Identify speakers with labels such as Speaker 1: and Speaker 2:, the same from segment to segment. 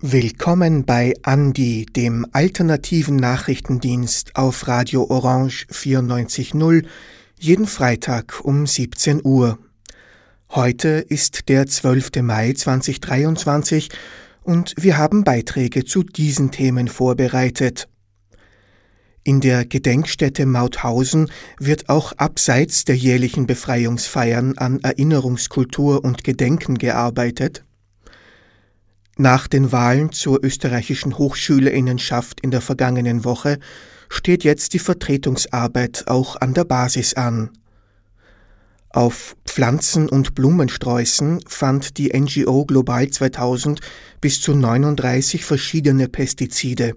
Speaker 1: Willkommen bei Andi, dem alternativen Nachrichtendienst auf Radio Orange 94.0, jeden Freitag um 17 Uhr. Heute ist der 12. Mai 2023 und wir haben Beiträge zu diesen Themen vorbereitet. In der Gedenkstätte Mauthausen wird auch abseits der jährlichen Befreiungsfeiern an Erinnerungskultur und Gedenken gearbeitet. Nach den Wahlen zur österreichischen Hochschülerinnenschaft in der vergangenen Woche steht jetzt die Vertretungsarbeit auch an der Basis an. Auf Pflanzen- und Blumensträußen fand die NGO Global 2000 bis zu 39 verschiedene Pestizide.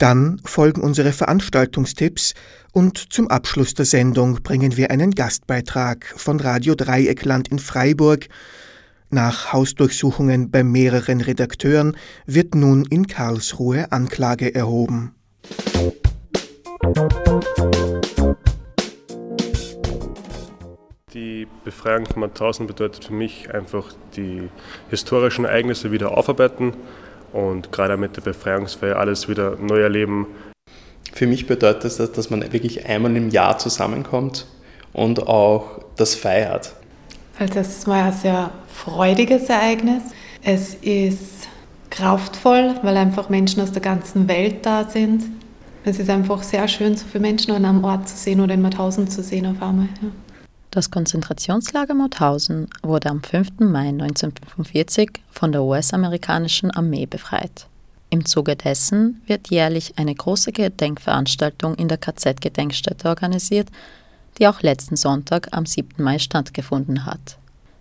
Speaker 1: Dann folgen unsere Veranstaltungstipps und zum Abschluss der Sendung bringen wir einen Gastbeitrag von Radio Dreieckland in Freiburg nach Hausdurchsuchungen bei mehreren Redakteuren wird nun in Karlsruhe Anklage erhoben.
Speaker 2: Die Befreiung von Mauthausen bedeutet für mich einfach die historischen Ereignisse wieder aufarbeiten und gerade mit der Befreiungsfeier alles wieder neu erleben.
Speaker 3: Für mich bedeutet das, dass man wirklich einmal im Jahr zusammenkommt und auch das feiert.
Speaker 4: Also es war ein sehr freudiges Ereignis. Es ist kraftvoll, weil einfach Menschen aus der ganzen Welt da sind. Es ist einfach sehr schön, so viele Menschen an einem Ort zu sehen oder in Mauthausen zu sehen auf einmal. Ja.
Speaker 5: Das Konzentrationslager Mauthausen wurde am 5. Mai 1945 von der US-amerikanischen Armee befreit. Im Zuge dessen wird jährlich eine große Gedenkveranstaltung in der KZ-Gedenkstätte organisiert, die auch letzten Sonntag am 7. Mai stattgefunden hat.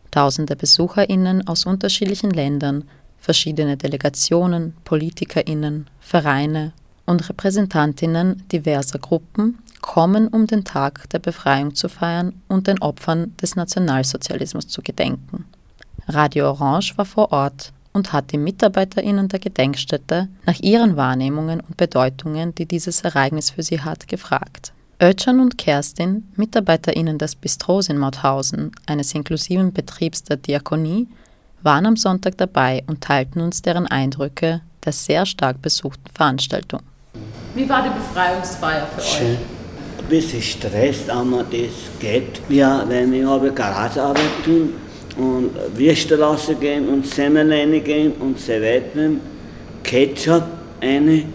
Speaker 5: Tausende Besucherinnen aus unterschiedlichen Ländern, verschiedene Delegationen, Politikerinnen, Vereine und Repräsentantinnen diverser Gruppen kommen, um den Tag der Befreiung zu feiern und den Opfern des Nationalsozialismus zu gedenken. Radio Orange war vor Ort und hat die Mitarbeiterinnen der Gedenkstätte nach ihren Wahrnehmungen und Bedeutungen, die dieses Ereignis für sie hat, gefragt. Özcan und Kerstin, MitarbeiterInnen des Bistros in Mauthausen, eines inklusiven Betriebs der Diakonie, waren am Sonntag dabei und teilten uns deren Eindrücke der sehr stark besuchten Veranstaltung.
Speaker 6: Wie war die Befreiungsfeier für
Speaker 7: Schön.
Speaker 6: euch?
Speaker 7: Ein bisschen Stress, aber das geht. Ja, wenn ich habe Garagearbeit tun und Würste rausgehen und Semmel reingehen und Servetten, Ketchup eine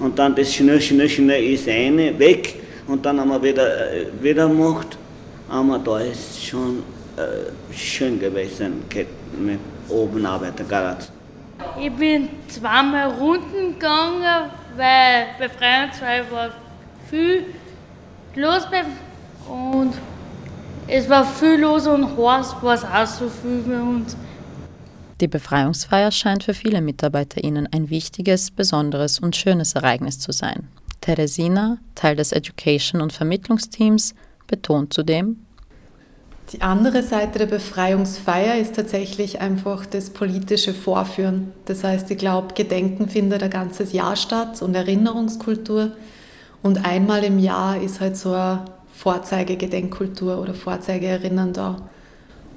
Speaker 7: und dann das schnell, schnell, schnell ist eine weg und dann haben wir wieder, äh, wieder gemacht. Aber da ist schon äh, schön gewesen mit oben arbeiten Garage.
Speaker 8: Ich bin zweimal Runden gegangen, weil Befreiungsfeier war viel los und es war viel los und heiß war es auch so viel bei uns.
Speaker 5: Die Befreiungsfeier scheint für viele MitarbeiterInnen ein wichtiges, besonderes und schönes Ereignis zu sein. Teresina, Teil des Education- und Vermittlungsteams, betont zudem,
Speaker 4: Die andere Seite der Befreiungsfeier ist tatsächlich einfach das politische Vorführen. Das heißt, ich glaube, Gedenken findet ein ganzes Jahr statt und Erinnerungskultur. Und einmal im Jahr ist halt so eine Vorzeigegedenkkultur oder Vorzeigeerinnern da.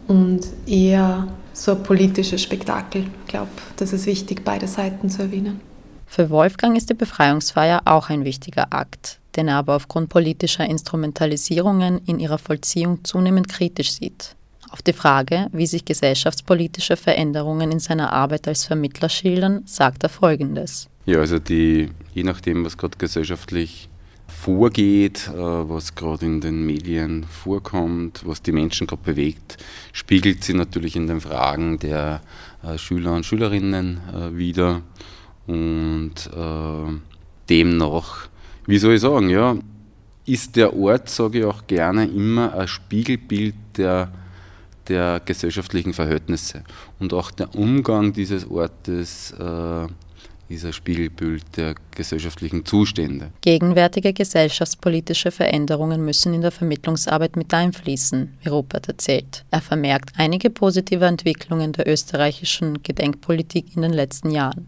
Speaker 4: Und eher so ein politisches Spektakel. Ich glaube, das ist wichtig, beide Seiten zu erwähnen.
Speaker 5: Für Wolfgang ist die Befreiungsfeier auch ein wichtiger Akt, den er aber aufgrund politischer Instrumentalisierungen in ihrer Vollziehung zunehmend kritisch sieht. Auf die Frage, wie sich gesellschaftspolitische Veränderungen in seiner Arbeit als Vermittler schildern, sagt er Folgendes.
Speaker 9: Ja, also die, je nachdem, was gerade gesellschaftlich vorgeht, äh, was gerade in den Medien vorkommt, was die Menschen gerade bewegt, spiegelt sie natürlich in den Fragen der äh, Schüler und Schülerinnen äh, wieder. Und demnach, wie soll ich sagen, ja, ist der Ort, sage ich auch gerne, immer ein Spiegelbild der, der gesellschaftlichen Verhältnisse. Und auch der Umgang dieses Ortes äh, ist ein Spiegelbild der gesellschaftlichen Zustände.
Speaker 5: Gegenwärtige gesellschaftspolitische Veränderungen müssen in der Vermittlungsarbeit mit einfließen, wie Rupert erzählt. Er vermerkt einige positive Entwicklungen der österreichischen Gedenkpolitik in den letzten Jahren.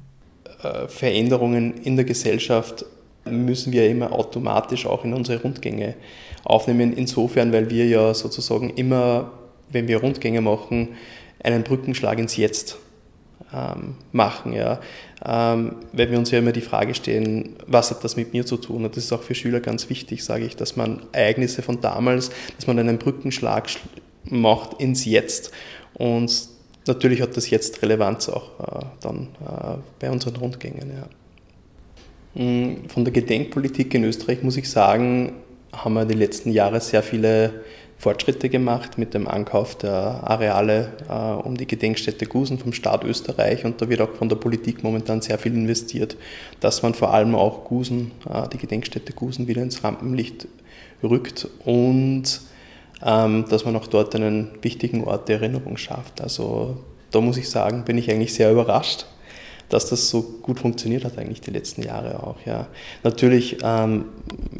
Speaker 3: Äh, Veränderungen in der Gesellschaft müssen wir immer automatisch auch in unsere Rundgänge aufnehmen. Insofern, weil wir ja sozusagen immer, wenn wir Rundgänge machen, einen Brückenschlag ins Jetzt ähm, machen. Ja. Ähm, weil wir uns ja immer die Frage stellen, was hat das mit mir zu tun? Und das ist auch für Schüler ganz wichtig, sage ich, dass man Ereignisse von damals, dass man einen Brückenschlag macht ins Jetzt. Und natürlich hat das jetzt Relevanz auch äh, dann äh, bei unseren Rundgängen. Ja. Mm, von der Gedenkpolitik in Österreich muss ich sagen, haben wir die letzten Jahre sehr viele Fortschritte gemacht mit dem Ankauf der Areale äh, um die Gedenkstätte Gusen vom Staat Österreich und da wird auch von der Politik momentan sehr viel investiert, dass man vor allem auch Gusen, äh, die Gedenkstätte Gusen wieder ins Rampenlicht rückt und ähm, dass man auch dort einen wichtigen Ort der Erinnerung schafft. Also da muss ich sagen, bin ich eigentlich sehr überrascht dass das so gut funktioniert hat eigentlich die letzten Jahre auch. Ja. Natürlich, ähm,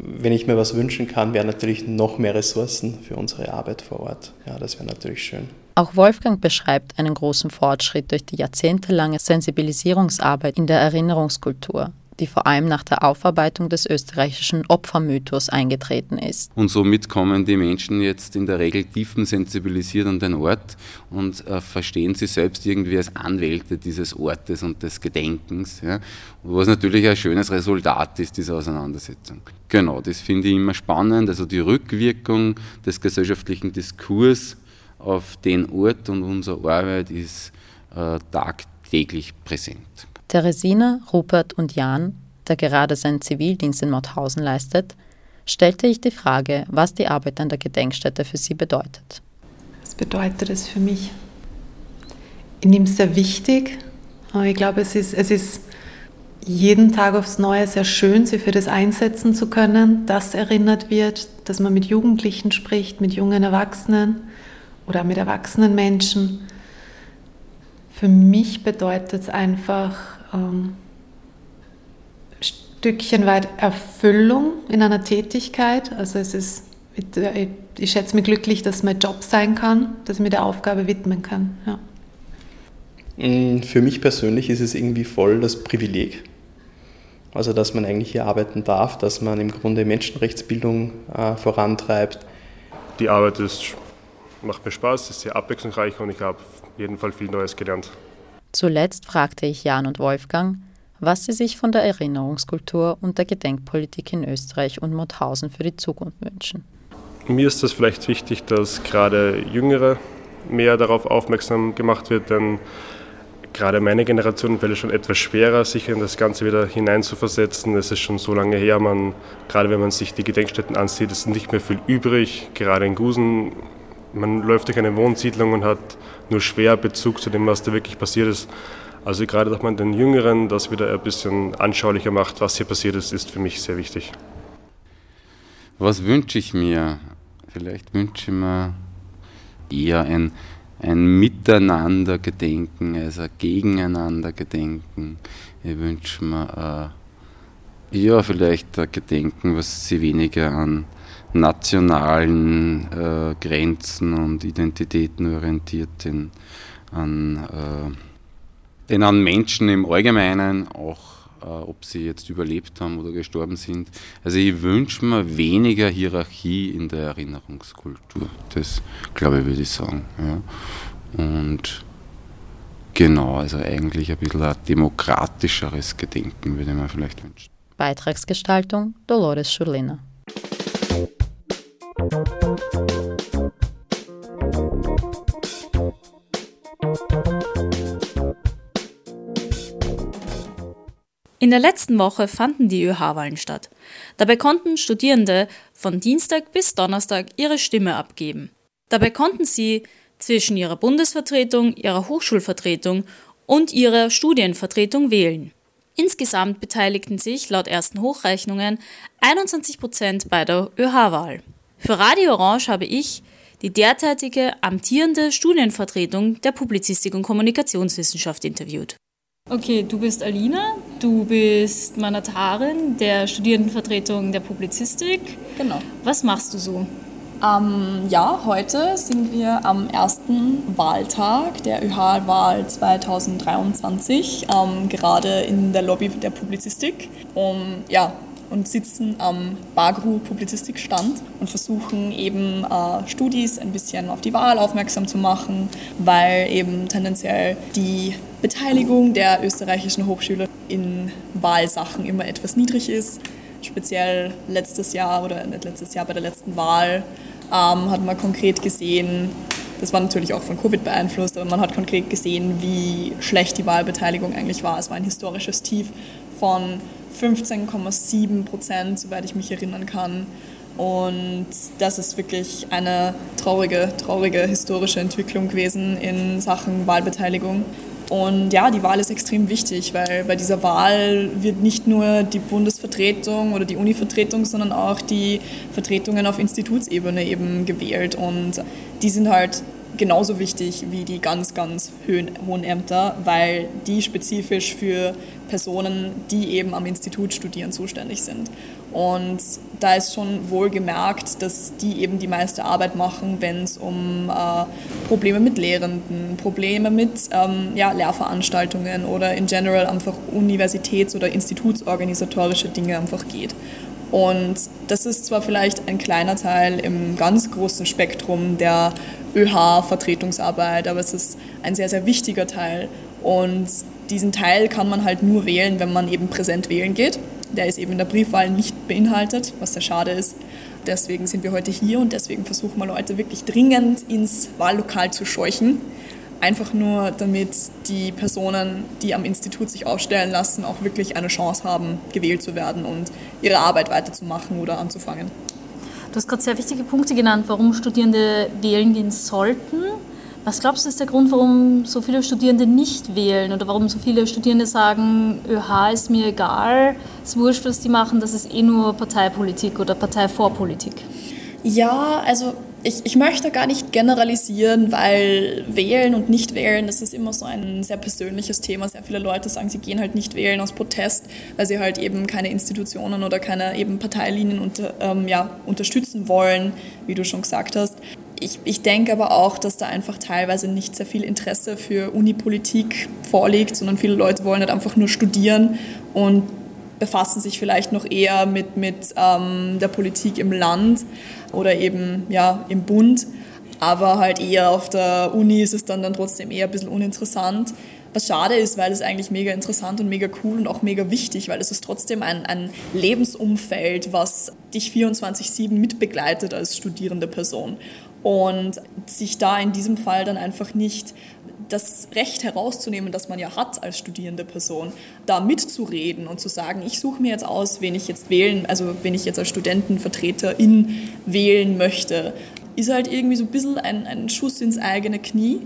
Speaker 3: wenn ich mir was wünschen kann, wären natürlich noch mehr Ressourcen für unsere Arbeit vor Ort. Ja, das wäre natürlich schön.
Speaker 5: Auch Wolfgang beschreibt einen großen Fortschritt durch die jahrzehntelange Sensibilisierungsarbeit in der Erinnerungskultur die vor allem nach der Aufarbeitung des österreichischen Opfermythos eingetreten ist.
Speaker 9: Und somit kommen die Menschen jetzt in der Regel tiefensensibilisiert an den Ort und äh, verstehen sich selbst irgendwie als Anwälte dieses Ortes und des Gedenkens, ja, was natürlich ein schönes Resultat ist, dieser Auseinandersetzung. Genau, das finde ich immer spannend, also die Rückwirkung des gesellschaftlichen Diskurs auf den Ort und unsere Arbeit ist äh, tagtäglich präsent.
Speaker 5: Teresina, Rupert und Jan, der gerade seinen Zivildienst in Mauthausen leistet, stellte ich die Frage, was die Arbeit an der Gedenkstätte für sie bedeutet.
Speaker 4: Was bedeutet es für mich? Ich nehme es sehr wichtig. Aber ich glaube, es ist, es ist jeden Tag aufs Neue sehr schön, sich für das einsetzen zu können, dass erinnert wird, dass man mit Jugendlichen spricht, mit jungen Erwachsenen oder mit erwachsenen Menschen. Für mich bedeutet es einfach, ähm, Stückchen weit Erfüllung in einer Tätigkeit. Also es ist, ich, ich schätze mich glücklich, dass es mein Job sein kann, dass ich mir der Aufgabe widmen kann. Ja.
Speaker 3: Mm, für mich persönlich ist es irgendwie voll das Privileg. Also dass man eigentlich hier arbeiten darf, dass man im Grunde Menschenrechtsbildung äh, vorantreibt.
Speaker 2: Die Arbeit ist, macht mir Spaß, ist sehr abwechslungsreich und ich habe auf jeden Fall viel Neues gelernt.
Speaker 5: Zuletzt fragte ich Jan und Wolfgang, was sie sich von der Erinnerungskultur und der Gedenkpolitik in Österreich und Mauthausen für die Zukunft wünschen.
Speaker 2: Mir ist es vielleicht wichtig, dass gerade Jüngere mehr darauf aufmerksam gemacht wird, denn gerade meine Generation fällt es schon etwas schwerer, sich in das Ganze wieder hineinzuversetzen. Es ist schon so lange her, man, gerade wenn man sich die Gedenkstätten ansieht, ist nicht mehr viel übrig. Gerade in Gusen man läuft durch eine Wohnsiedlung und hat nur schwer Bezug zu dem, was da wirklich passiert ist. Also gerade, dass man den Jüngeren das wieder ein bisschen anschaulicher macht, was hier passiert ist, ist für mich sehr wichtig.
Speaker 9: Was wünsche ich mir? Vielleicht wünsche ich mir eher ein, ein Miteinander-Gedenken, also ein Gegeneinander-Gedenken. Ich wünsche mir äh, ja, vielleicht ein Gedenken, was sie weniger an nationalen äh, Grenzen und Identitäten orientiert, den an, äh, den an Menschen im Allgemeinen, auch äh, ob sie jetzt überlebt haben oder gestorben sind. Also ich wünsche mir weniger Hierarchie in der Erinnerungskultur. Das glaube ich, würde ich sagen. Ja. Und genau, also eigentlich ein bisschen ein demokratischeres Gedenken würde ich mir vielleicht wünschen.
Speaker 5: Beitragsgestaltung Dolores Schurlina.
Speaker 10: In der letzten Woche fanden die ÖH-Wahlen statt. Dabei konnten Studierende von Dienstag bis Donnerstag ihre Stimme abgeben. Dabei konnten sie zwischen ihrer Bundesvertretung, ihrer Hochschulvertretung und ihrer Studienvertretung wählen. Insgesamt beteiligten sich laut ersten Hochrechnungen 21 Prozent bei der ÖH-Wahl. Für Radio Orange habe ich die derzeitige amtierende Studienvertretung der Publizistik und Kommunikationswissenschaft interviewt. Okay, du bist Alina, du bist Mandatarin der Studierendenvertretung der Publizistik.
Speaker 11: Genau.
Speaker 10: Was machst du so?
Speaker 11: Ähm, ja, heute sind wir am ersten Wahltag der ÖH-Wahl 2023, ähm, gerade in der Lobby der Publizistik, um ja, und sitzen am Bagru Publizistikstand und versuchen eben äh, Studis ein bisschen auf die Wahl aufmerksam zu machen, weil eben tendenziell die Beteiligung der österreichischen Hochschüler in Wahlsachen immer etwas niedrig ist. Speziell letztes Jahr oder nicht letztes Jahr bei der letzten Wahl ähm, hat man konkret gesehen, das war natürlich auch von Covid beeinflusst, aber man hat konkret gesehen, wie schlecht die Wahlbeteiligung eigentlich war. Es war ein historisches Tief von 15,7 Prozent, soweit ich mich erinnern kann. Und das ist wirklich eine traurige, traurige historische Entwicklung gewesen in Sachen Wahlbeteiligung. Und ja, die Wahl ist extrem wichtig, weil bei dieser Wahl wird nicht nur die Bundesvertretung oder die Univertretung, sondern auch die Vertretungen auf Institutsebene eben gewählt. Und die sind halt genauso wichtig wie die ganz, ganz hohen Ämter, weil die spezifisch für Personen, die eben am Institut studieren, zuständig sind. Und da ist schon wohl gemerkt, dass die eben die meiste Arbeit machen, wenn es um äh, Probleme mit Lehrenden, Probleme mit ähm, ja, Lehrveranstaltungen oder in general einfach universitäts- oder institutsorganisatorische Dinge einfach geht. Und das ist zwar vielleicht ein kleiner Teil im ganz großen Spektrum der ÖH-Vertretungsarbeit, aber es ist ein sehr, sehr wichtiger Teil. Und diesen Teil kann man halt nur wählen, wenn man eben präsent wählen geht. Der ist eben in der Briefwahl nicht beinhaltet, was sehr schade ist. Deswegen sind wir heute hier und deswegen versuchen wir Leute wirklich dringend ins Wahllokal zu scheuchen. Einfach nur, damit die Personen, die am Institut sich aufstellen lassen, auch wirklich eine Chance haben, gewählt zu werden und ihre Arbeit weiterzumachen oder anzufangen.
Speaker 10: Du hast gerade sehr wichtige Punkte genannt, warum Studierende wählen gehen sollten. Was glaubst du, ist der Grund, warum so viele Studierende nicht wählen oder warum so viele Studierende sagen, ÖH ist mir egal, es ist wurscht, was die machen, das ist eh nur Parteipolitik oder Parteivorpolitik?
Speaker 11: Ja, also ich, ich möchte gar nicht generalisieren, weil wählen und nicht wählen, das ist immer so ein sehr persönliches Thema. Sehr viele Leute sagen, sie gehen halt nicht wählen aus Protest, weil sie halt eben keine Institutionen oder keine eben Parteilinien unter, ähm, ja, unterstützen wollen, wie du schon gesagt hast. Ich, ich denke aber auch, dass da einfach teilweise nicht sehr viel Interesse für Unipolitik vorliegt, sondern viele Leute wollen halt einfach nur studieren und befassen sich vielleicht noch eher mit, mit ähm, der Politik im Land oder eben ja, im Bund. Aber halt eher auf der Uni ist es dann, dann trotzdem eher ein bisschen uninteressant. Was schade ist, weil es eigentlich mega interessant und mega cool und auch mega wichtig, weil es ist trotzdem ein, ein Lebensumfeld, was dich 24-7 mitbegleitet als studierende Person und sich da in diesem Fall dann einfach nicht das Recht herauszunehmen, das man ja hat als studierende Person, da mitzureden und zu sagen, ich suche mir jetzt aus, wen ich jetzt wählen, also wen ich jetzt als Studentenvertreterin wählen möchte, ist halt irgendwie so ein bisschen ein, ein Schuss ins eigene Knie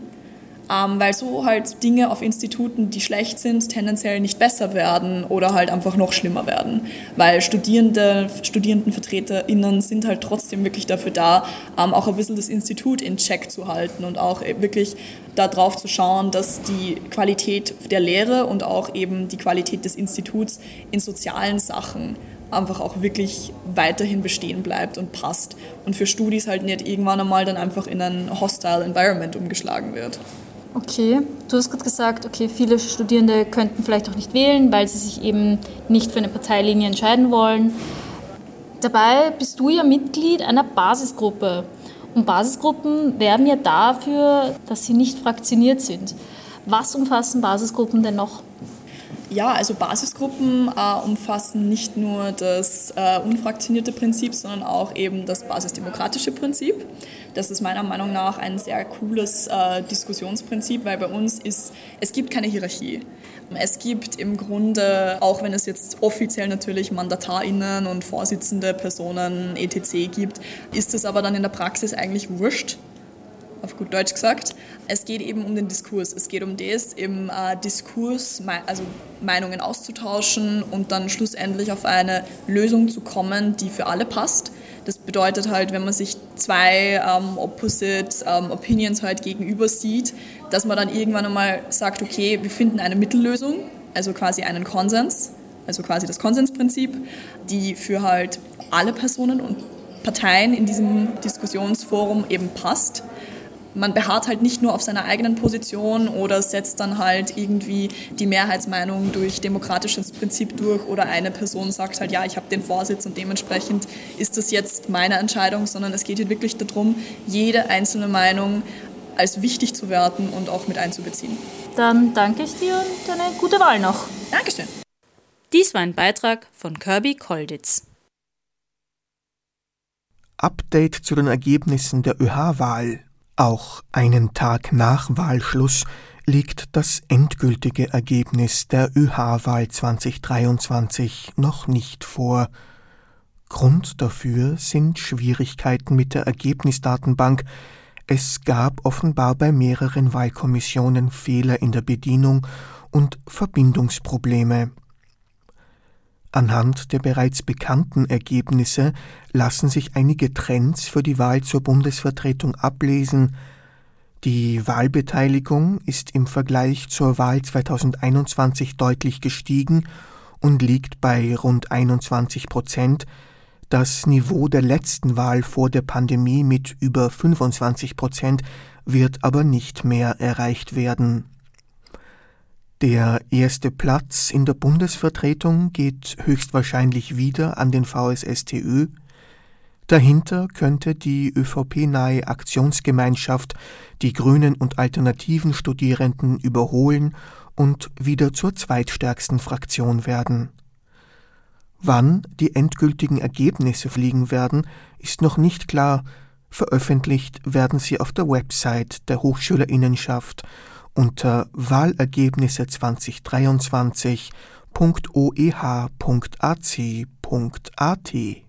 Speaker 11: ähm, weil so halt Dinge auf Instituten, die schlecht sind, tendenziell nicht besser werden oder halt einfach noch schlimmer werden. Weil Studierende, StudierendenvertreterInnen sind halt trotzdem wirklich dafür da, ähm, auch ein bisschen das Institut in Check zu halten und auch wirklich darauf zu schauen, dass die Qualität der Lehre und auch eben die Qualität des Instituts in sozialen Sachen einfach auch wirklich weiterhin bestehen bleibt und passt und für Studis halt nicht irgendwann einmal dann einfach in ein hostile Environment umgeschlagen wird.
Speaker 10: Okay, du hast gerade gesagt, okay, viele Studierende könnten vielleicht auch nicht wählen, weil sie sich eben nicht für eine Parteilinie entscheiden wollen. Dabei bist du ja Mitglied einer Basisgruppe. Und Basisgruppen werben ja dafür, dass sie nicht fraktioniert sind. Was umfassen Basisgruppen denn noch?
Speaker 11: Ja, also Basisgruppen äh, umfassen nicht nur das äh, unfraktionierte Prinzip, sondern auch eben das basisdemokratische Prinzip. Das ist meiner Meinung nach ein sehr cooles äh, Diskussionsprinzip, weil bei uns ist, es gibt keine Hierarchie. Es gibt im Grunde, auch wenn es jetzt offiziell natürlich MandatarInnen und Vorsitzende Personen etc. gibt, ist es aber dann in der Praxis eigentlich wurscht, auf gut Deutsch gesagt. Es geht eben um den Diskurs. Es geht um das, im äh, Diskurs also Meinungen auszutauschen und dann schlussendlich auf eine Lösung zu kommen, die für alle passt. Das bedeutet halt, wenn man sich zwei ähm, opposite ähm, Opinions halt gegenüber sieht, dass man dann irgendwann einmal sagt, okay, wir finden eine Mittellösung, also quasi einen Konsens, also quasi das Konsensprinzip, die für halt alle Personen und Parteien in diesem Diskussionsforum eben passt man beharrt halt nicht nur auf seiner eigenen Position oder setzt dann halt irgendwie die Mehrheitsmeinung durch demokratisches Prinzip durch oder eine Person sagt halt, ja, ich habe den Vorsitz und dementsprechend ist das jetzt meine Entscheidung, sondern es geht hier wirklich darum, jede einzelne Meinung als wichtig zu werten und auch mit einzubeziehen.
Speaker 10: Dann danke ich dir und eine gute Wahl noch.
Speaker 11: Dankeschön.
Speaker 10: Dies war ein Beitrag von Kirby Kolditz.
Speaker 1: Update zu den Ergebnissen der ÖH-Wahl. Auch einen Tag nach Wahlschluss liegt das endgültige Ergebnis der ÖH-Wahl 2023 noch nicht vor. Grund dafür sind Schwierigkeiten mit der Ergebnisdatenbank. Es gab offenbar bei mehreren Wahlkommissionen Fehler in der Bedienung und Verbindungsprobleme. Anhand der bereits bekannten Ergebnisse lassen sich einige Trends für die Wahl zur Bundesvertretung ablesen. Die Wahlbeteiligung ist im Vergleich zur Wahl 2021 deutlich gestiegen und liegt bei rund 21 Prozent. Das Niveau der letzten Wahl vor der Pandemie mit über 25 Prozent wird aber nicht mehr erreicht werden. Der erste Platz in der Bundesvertretung geht höchstwahrscheinlich wieder an den VSSTÖ. Dahinter könnte die ÖVP-nahe Aktionsgemeinschaft die Grünen und alternativen Studierenden überholen und wieder zur zweitstärksten Fraktion werden. Wann die endgültigen Ergebnisse fliegen werden, ist noch nicht klar. Veröffentlicht werden sie auf der Website der Hochschülerinnenschaft unter Wahlergebnisse 2023.oeh.ac.at.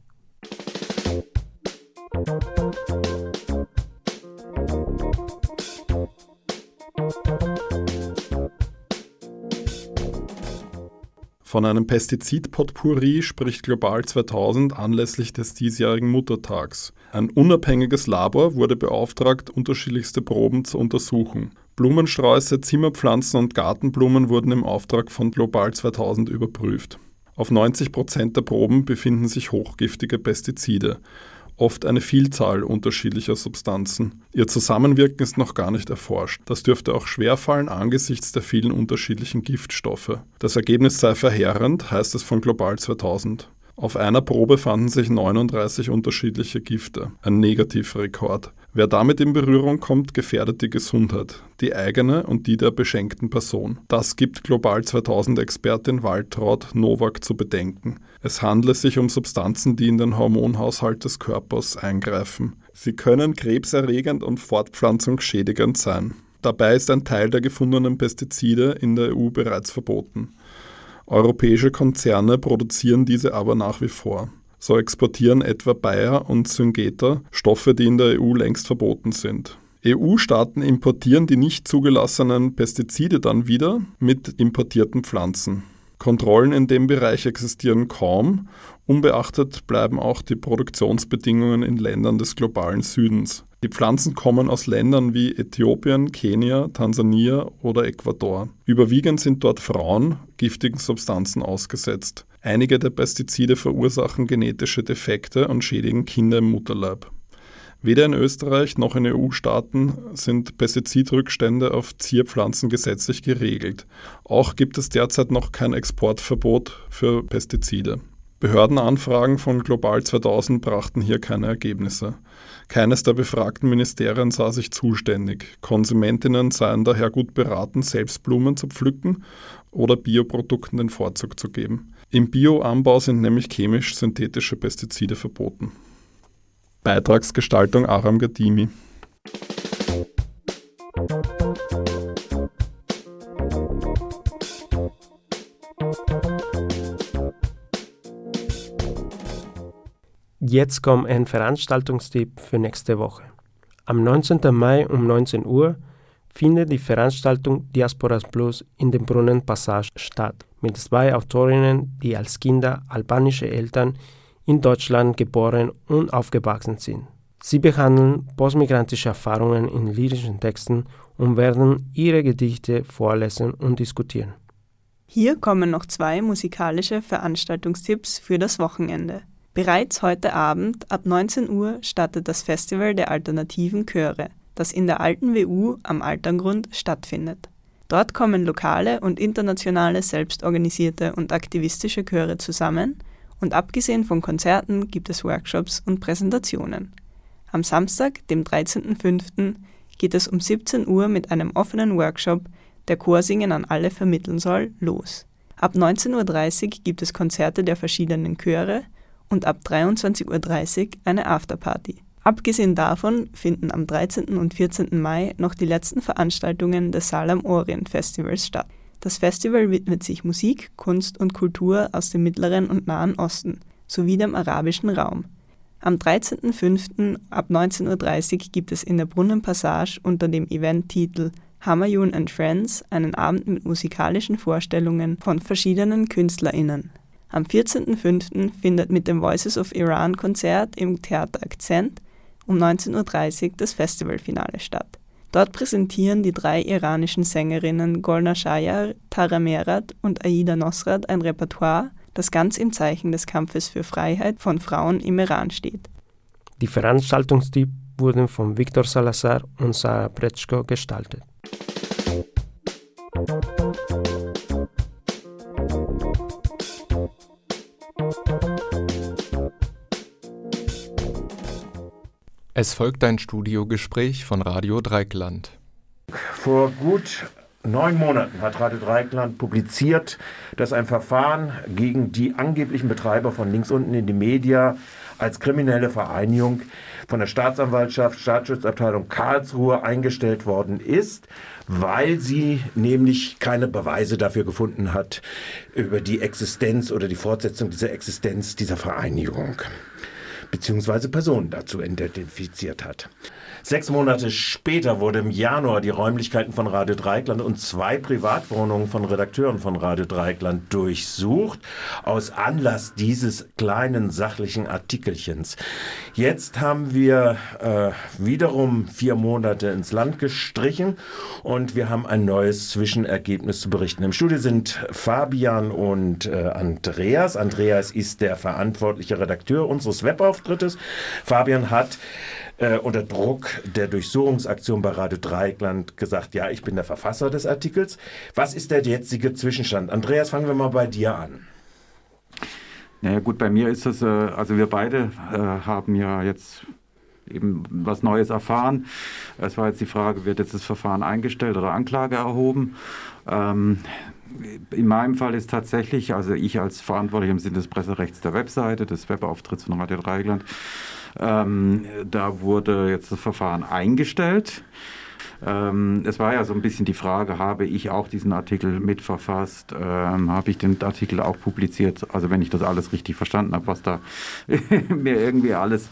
Speaker 12: Von einem Pestizid-Potpourri spricht Global 2000 anlässlich des diesjährigen Muttertags. Ein unabhängiges Labor wurde beauftragt, unterschiedlichste Proben zu untersuchen. Blumensträuße, Zimmerpflanzen und Gartenblumen wurden im Auftrag von Global 2000 überprüft. Auf 90 Prozent der Proben befinden sich hochgiftige Pestizide, oft eine Vielzahl unterschiedlicher Substanzen. Ihr Zusammenwirken ist noch gar nicht erforscht. Das dürfte auch schwerfallen angesichts der vielen unterschiedlichen Giftstoffe. Das Ergebnis sei verheerend, heißt es von Global 2000. Auf einer Probe fanden sich 39 unterschiedliche Gifte, ein Negativrekord. Wer damit in Berührung kommt, gefährdet die Gesundheit, die eigene und die der beschenkten Person. Das gibt Global 2000 Expertin Waltraud Nowak zu bedenken. Es handle sich um Substanzen, die in den Hormonhaushalt des Körpers eingreifen. Sie können krebserregend und fortpflanzungsschädigend sein. Dabei ist ein Teil der gefundenen Pestizide in der EU bereits verboten. Europäische Konzerne produzieren diese aber nach wie vor. So exportieren etwa Bayer und Syngenta Stoffe, die in der EU längst verboten sind. EU-Staaten importieren die nicht zugelassenen Pestizide dann wieder mit importierten Pflanzen. Kontrollen in dem Bereich existieren kaum, unbeachtet bleiben auch die Produktionsbedingungen in Ländern des globalen Südens. Die Pflanzen kommen aus Ländern wie Äthiopien, Kenia, Tansania oder Ecuador. Überwiegend sind dort Frauen giftigen Substanzen ausgesetzt. Einige der Pestizide verursachen genetische Defekte und schädigen Kinder im Mutterleib. Weder in Österreich noch in EU-Staaten sind Pestizidrückstände auf Zierpflanzen gesetzlich geregelt. Auch gibt es derzeit noch kein Exportverbot für Pestizide. Behördenanfragen von Global 2000 brachten hier keine Ergebnisse. Keines der befragten Ministerien sah sich zuständig. Konsumentinnen seien daher gut beraten, selbst Blumen zu pflücken oder Bioprodukten den Vorzug zu geben. Im Bioanbau sind nämlich chemisch-synthetische Pestizide verboten. Beitragsgestaltung Aram Gadimi.
Speaker 13: Jetzt kommt ein Veranstaltungstipp für nächste Woche. Am 19. Mai um 19 Uhr findet die Veranstaltung Diasporas Plus in dem Brunnen Passage statt, mit zwei Autorinnen, die als Kinder albanische Eltern in Deutschland geboren und aufgewachsen sind. Sie behandeln postmigrantische Erfahrungen in lyrischen Texten und werden ihre Gedichte vorlesen und diskutieren.
Speaker 14: Hier kommen noch zwei musikalische Veranstaltungstipps für das Wochenende. Bereits heute Abend ab 19 Uhr startet das Festival der alternativen Chöre. das in der alten WU am Alterngrund stattfindet. Dort kommen lokale und internationale selbstorganisierte und aktivistische Chöre zusammen und abgesehen von Konzerten gibt es Workshops und Präsentationen. Am Samstag, dem 13.05., geht es um 17 Uhr mit einem offenen Workshop, der Chorsingen an alle vermitteln soll, los. Ab 19.30 Uhr gibt es Konzerte der verschiedenen Chöre und ab 23.30 Uhr eine Afterparty. Abgesehen davon finden am 13. und 14. Mai noch die letzten Veranstaltungen des Salam Orient Festivals statt. Das Festival widmet sich Musik, Kunst und Kultur aus dem Mittleren und Nahen Osten sowie dem arabischen Raum. Am 13.05. ab 19.30 Uhr gibt es in der Brunnenpassage unter dem Eventtitel Hamayun and Friends einen Abend mit musikalischen Vorstellungen von verschiedenen KünstlerInnen. Am 14.05. findet mit dem Voices of Iran Konzert im Theater Akzent um 19.30 Uhr das Festivalfinale statt. Dort präsentieren die drei iranischen Sängerinnen Golna Shayar, Tara Merat und Aida Nosrat ein Repertoire, das ganz im Zeichen des Kampfes für Freiheit von Frauen im Iran steht.
Speaker 13: Die Veranstaltungstipp wurden von Viktor Salazar und Sarah Pretschko gestaltet.
Speaker 15: Es folgt ein Studiogespräch von Radio Dreikland.
Speaker 16: Vor gut neun Monaten hat Radio Dreikland publiziert, dass ein Verfahren gegen die angeblichen Betreiber von links unten in die Media als kriminelle Vereinigung von der Staatsanwaltschaft, Staatsschutzabteilung Karlsruhe eingestellt worden ist, weil sie nämlich keine Beweise dafür gefunden hat über die Existenz oder die Fortsetzung dieser Existenz dieser Vereinigung beziehungsweise Personen dazu identifiziert hat. Sechs Monate später wurde im Januar die Räumlichkeiten von Radio Dreikland und zwei Privatwohnungen von Redakteuren von Radio Dreikland durchsucht, aus Anlass dieses kleinen sachlichen Artikelchens. Jetzt haben wir äh, wiederum vier Monate ins Land gestrichen und wir haben ein neues Zwischenergebnis zu berichten. Im Studio sind Fabian und äh, Andreas. Andreas ist der verantwortliche Redakteur unseres Webauftrittes. Fabian hat äh, unter Druck der Durchsuchungsaktion bei Radio Dreieckland gesagt, ja, ich bin der Verfasser des Artikels. Was ist der jetzige Zwischenstand? Andreas, fangen wir mal bei dir an.
Speaker 9: Naja gut, bei mir ist es, äh, also wir beide äh, haben ja jetzt eben was Neues erfahren. Es war jetzt die Frage, wird jetzt das Verfahren eingestellt oder Anklage erhoben? Ähm, in meinem Fall ist tatsächlich, also ich als Verantwortlicher im Sinne des Presserechts der Webseite, des Webauftritts von Radio Dreieckland, ähm, da wurde jetzt das Verfahren eingestellt. Ähm, es war ja so ein bisschen die Frage, habe ich auch diesen Artikel mitverfasst? Ähm, habe ich den Artikel auch publiziert? Also wenn ich das alles richtig verstanden habe, was da mir irgendwie alles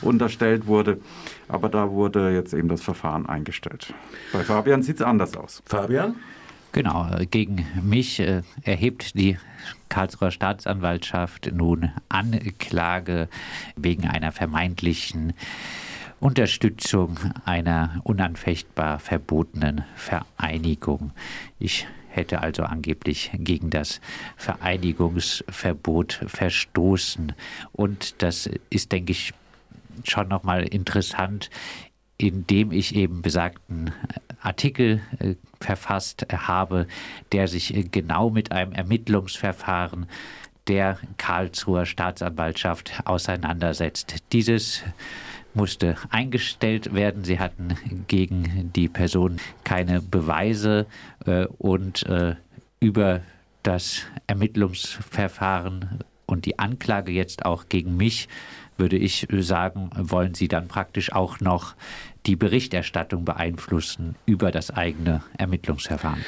Speaker 9: unterstellt wurde. Aber da wurde jetzt eben das Verfahren eingestellt. Bei Fabian sieht es anders aus.
Speaker 16: Fabian?
Speaker 17: Genau, gegen mich äh, erhebt die Karlsruher Staatsanwaltschaft nun Anklage wegen einer vermeintlichen Unterstützung einer unanfechtbar verbotenen Vereinigung. Ich hätte also angeblich gegen das Vereinigungsverbot verstoßen. Und das ist, denke ich, schon nochmal interessant, indem ich eben besagten Artikel äh, verfasst habe, der sich äh, genau mit einem Ermittlungsverfahren der Karlsruher Staatsanwaltschaft auseinandersetzt. Dieses musste eingestellt werden. Sie hatten gegen die Person keine Beweise äh, und äh, über das Ermittlungsverfahren und die Anklage jetzt auch gegen mich, würde ich sagen, wollen Sie dann praktisch auch noch die Berichterstattung beeinflussen über das eigene Ermittlungsverfahren.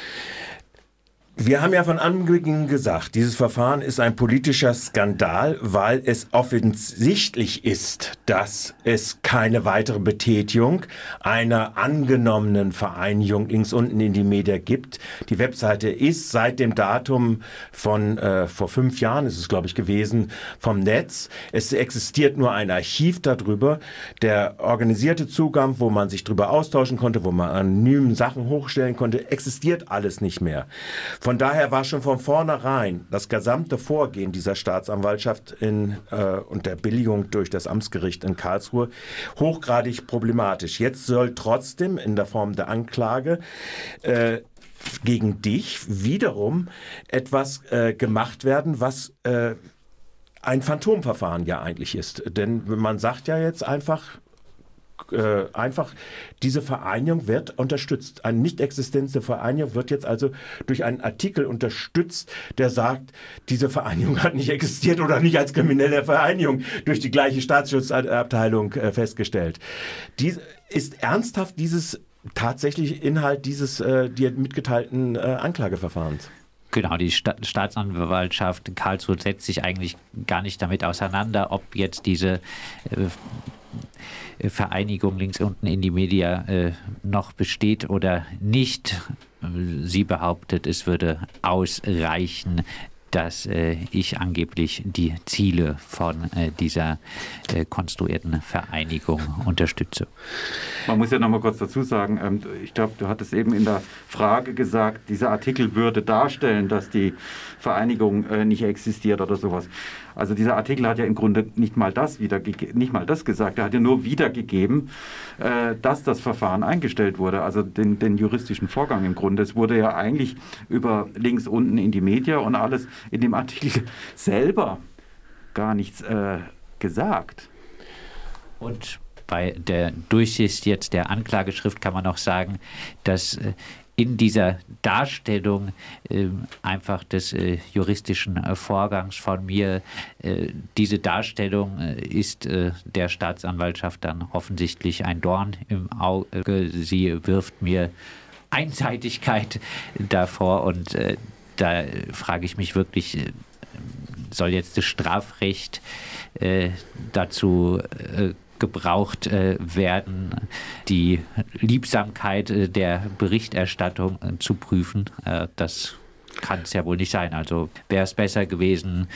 Speaker 16: Wir haben ja von Anbeginn gesagt, dieses Verfahren ist ein politischer Skandal, weil es offensichtlich ist, dass es keine weitere Betätigung einer angenommenen Vereinigung links unten in die Media gibt. Die Webseite ist seit dem Datum von äh, vor fünf Jahren, ist es glaube ich gewesen, vom Netz. Es existiert nur ein Archiv darüber. Der organisierte Zugang, wo man sich darüber austauschen konnte, wo man anonym Sachen hochstellen konnte, existiert alles nicht mehr. Von daher war schon von vornherein das gesamte Vorgehen dieser Staatsanwaltschaft in, äh, und der Billigung durch das Amtsgericht in Karlsruhe hochgradig problematisch. Jetzt soll trotzdem in der Form der Anklage äh, gegen dich wiederum etwas äh, gemacht werden, was äh, ein Phantomverfahren ja eigentlich ist. Denn man sagt ja jetzt einfach, äh, einfach, diese Vereinigung wird unterstützt. Eine nicht existente Vereinigung wird jetzt also durch einen Artikel unterstützt, der sagt, diese Vereinigung hat nicht existiert oder nicht als kriminelle Vereinigung durch die gleiche Staatsschutzabteilung äh, festgestellt. Dies, ist ernsthaft dieses tatsächlich Inhalt dieses äh, dir mitgeteilten äh, Anklageverfahrens?
Speaker 17: Genau, die Sta Staatsanwaltschaft Karlsruhe setzt sich eigentlich gar nicht damit auseinander, ob jetzt diese äh, Vereinigung links unten in die Media äh, noch besteht oder nicht. Sie behauptet, es würde ausreichen, dass äh, ich angeblich die Ziele von äh, dieser äh, konstruierten Vereinigung unterstütze.
Speaker 18: Man muss ja noch mal kurz dazu sagen, ähm, ich glaube, du hattest eben in der Frage gesagt, dieser Artikel würde darstellen, dass die Vereinigung äh, nicht existiert oder sowas. Also dieser Artikel hat ja im Grunde nicht mal das wieder nicht mal das gesagt, er hat ja nur wiedergegeben, äh, dass das Verfahren eingestellt wurde, also den, den juristischen Vorgang im Grunde. Es wurde ja eigentlich über links unten in die Media und alles in dem Artikel selber gar nichts äh, gesagt.
Speaker 17: Und bei der Durchsicht jetzt der Anklageschrift kann man auch sagen, dass äh, in dieser Darstellung äh, einfach des äh, juristischen äh, Vorgangs von mir, äh, diese Darstellung äh, ist äh, der Staatsanwaltschaft dann offensichtlich ein Dorn im Auge. Sie wirft mir Einseitigkeit davor und da frage ich mich wirklich, soll jetzt das Strafrecht dazu gebraucht äh, werden, die Liebsamkeit äh, der Berichterstattung äh, zu prüfen. Äh, das kann es ja wohl nicht sein. Also wäre es besser gewesen,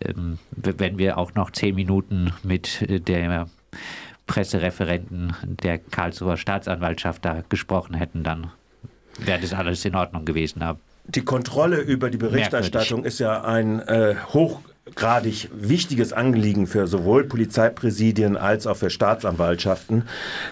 Speaker 17: ähm, wenn wir auch noch zehn Minuten mit äh, der Pressereferenten der Karlsruher Staatsanwaltschaft da gesprochen hätten, dann wäre das alles in Ordnung gewesen. Aber
Speaker 16: die Kontrolle über die Berichterstattung merkwürdig. ist ja ein äh, hoch hochgradig wichtiges Anliegen für sowohl Polizeipräsidien als auch für Staatsanwaltschaften.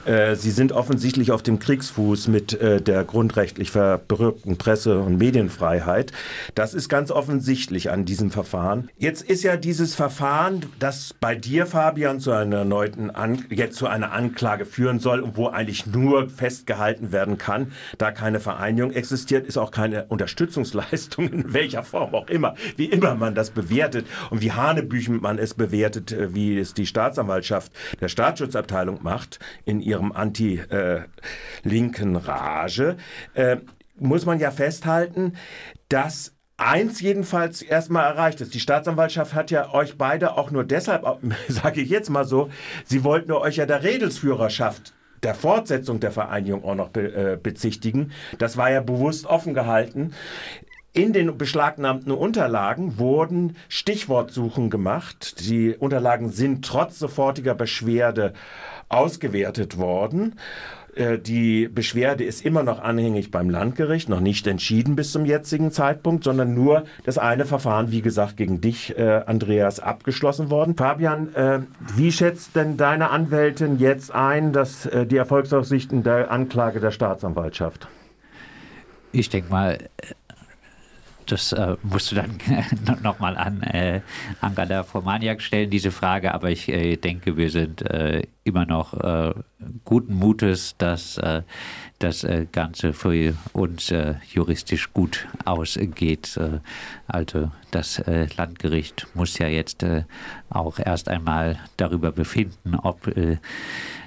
Speaker 16: Äh, sie sind offensichtlich auf dem Kriegsfuß mit äh, der grundrechtlich verbürgten Presse- und Medienfreiheit. Das ist ganz offensichtlich an diesem Verfahren. Jetzt ist ja dieses Verfahren, das bei dir, Fabian, zu einer erneuten An jetzt zu einer Anklage führen soll und wo eigentlich nur festgehalten werden kann, da keine Vereinigung existiert, ist auch keine Unterstützungsleistung in welcher Form auch immer, wie immer man das bewertet und wie Hanebüchen man es bewertet, äh, wie es die Staatsanwaltschaft der Staatsschutzabteilung macht in ihrem anti-linken Rage, äh, muss man ja festhalten, dass eins jedenfalls erstmal erreicht ist. Die Staatsanwaltschaft hat ja euch beide auch nur deshalb, sage ich jetzt mal so, sie wollten euch ja der Redelsführerschaft der Fortsetzung der Vereinigung auch noch be, äh, bezichtigen. Das war ja bewusst offen gehalten. In den beschlagnahmten Unterlagen wurden Stichwortsuchen gemacht. Die Unterlagen sind trotz sofortiger Beschwerde ausgewertet worden. Äh, die Beschwerde ist immer noch anhängig beim Landgericht, noch nicht entschieden bis zum jetzigen Zeitpunkt, sondern nur das eine Verfahren, wie gesagt, gegen dich, äh, Andreas, abgeschlossen worden. Fabian, äh, wie schätzt denn deine Anwältin jetzt ein, dass die Erfolgsaussichten der Anklage der Staatsanwaltschaft?
Speaker 17: Ich denke mal, das äh, musst du dann nochmal an äh, Angela Formaniak stellen, diese Frage. Aber ich äh, denke, wir sind äh, immer noch äh, guten Mutes, dass äh, das Ganze für uns juristisch gut ausgeht. also das Landgericht muss ja jetzt auch erst einmal darüber befinden, ob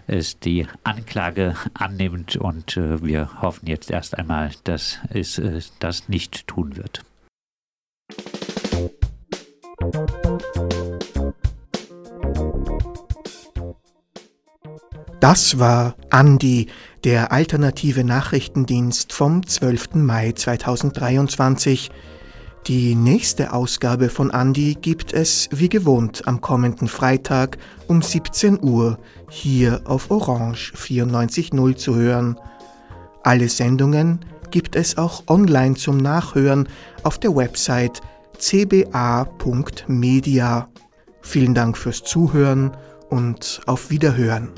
Speaker 17: es die Anklage annimmt. Und wir hoffen jetzt erst einmal, dass es das nicht tun wird.
Speaker 1: Das war Andi, der alternative Nachrichtendienst vom 12. Mai 2023. Die nächste Ausgabe von Andi gibt es wie gewohnt am kommenden Freitag um 17 Uhr hier auf Orange 94.0 zu hören. Alle Sendungen gibt es auch online zum Nachhören auf der Website cba.media. Vielen Dank fürs Zuhören und auf Wiederhören.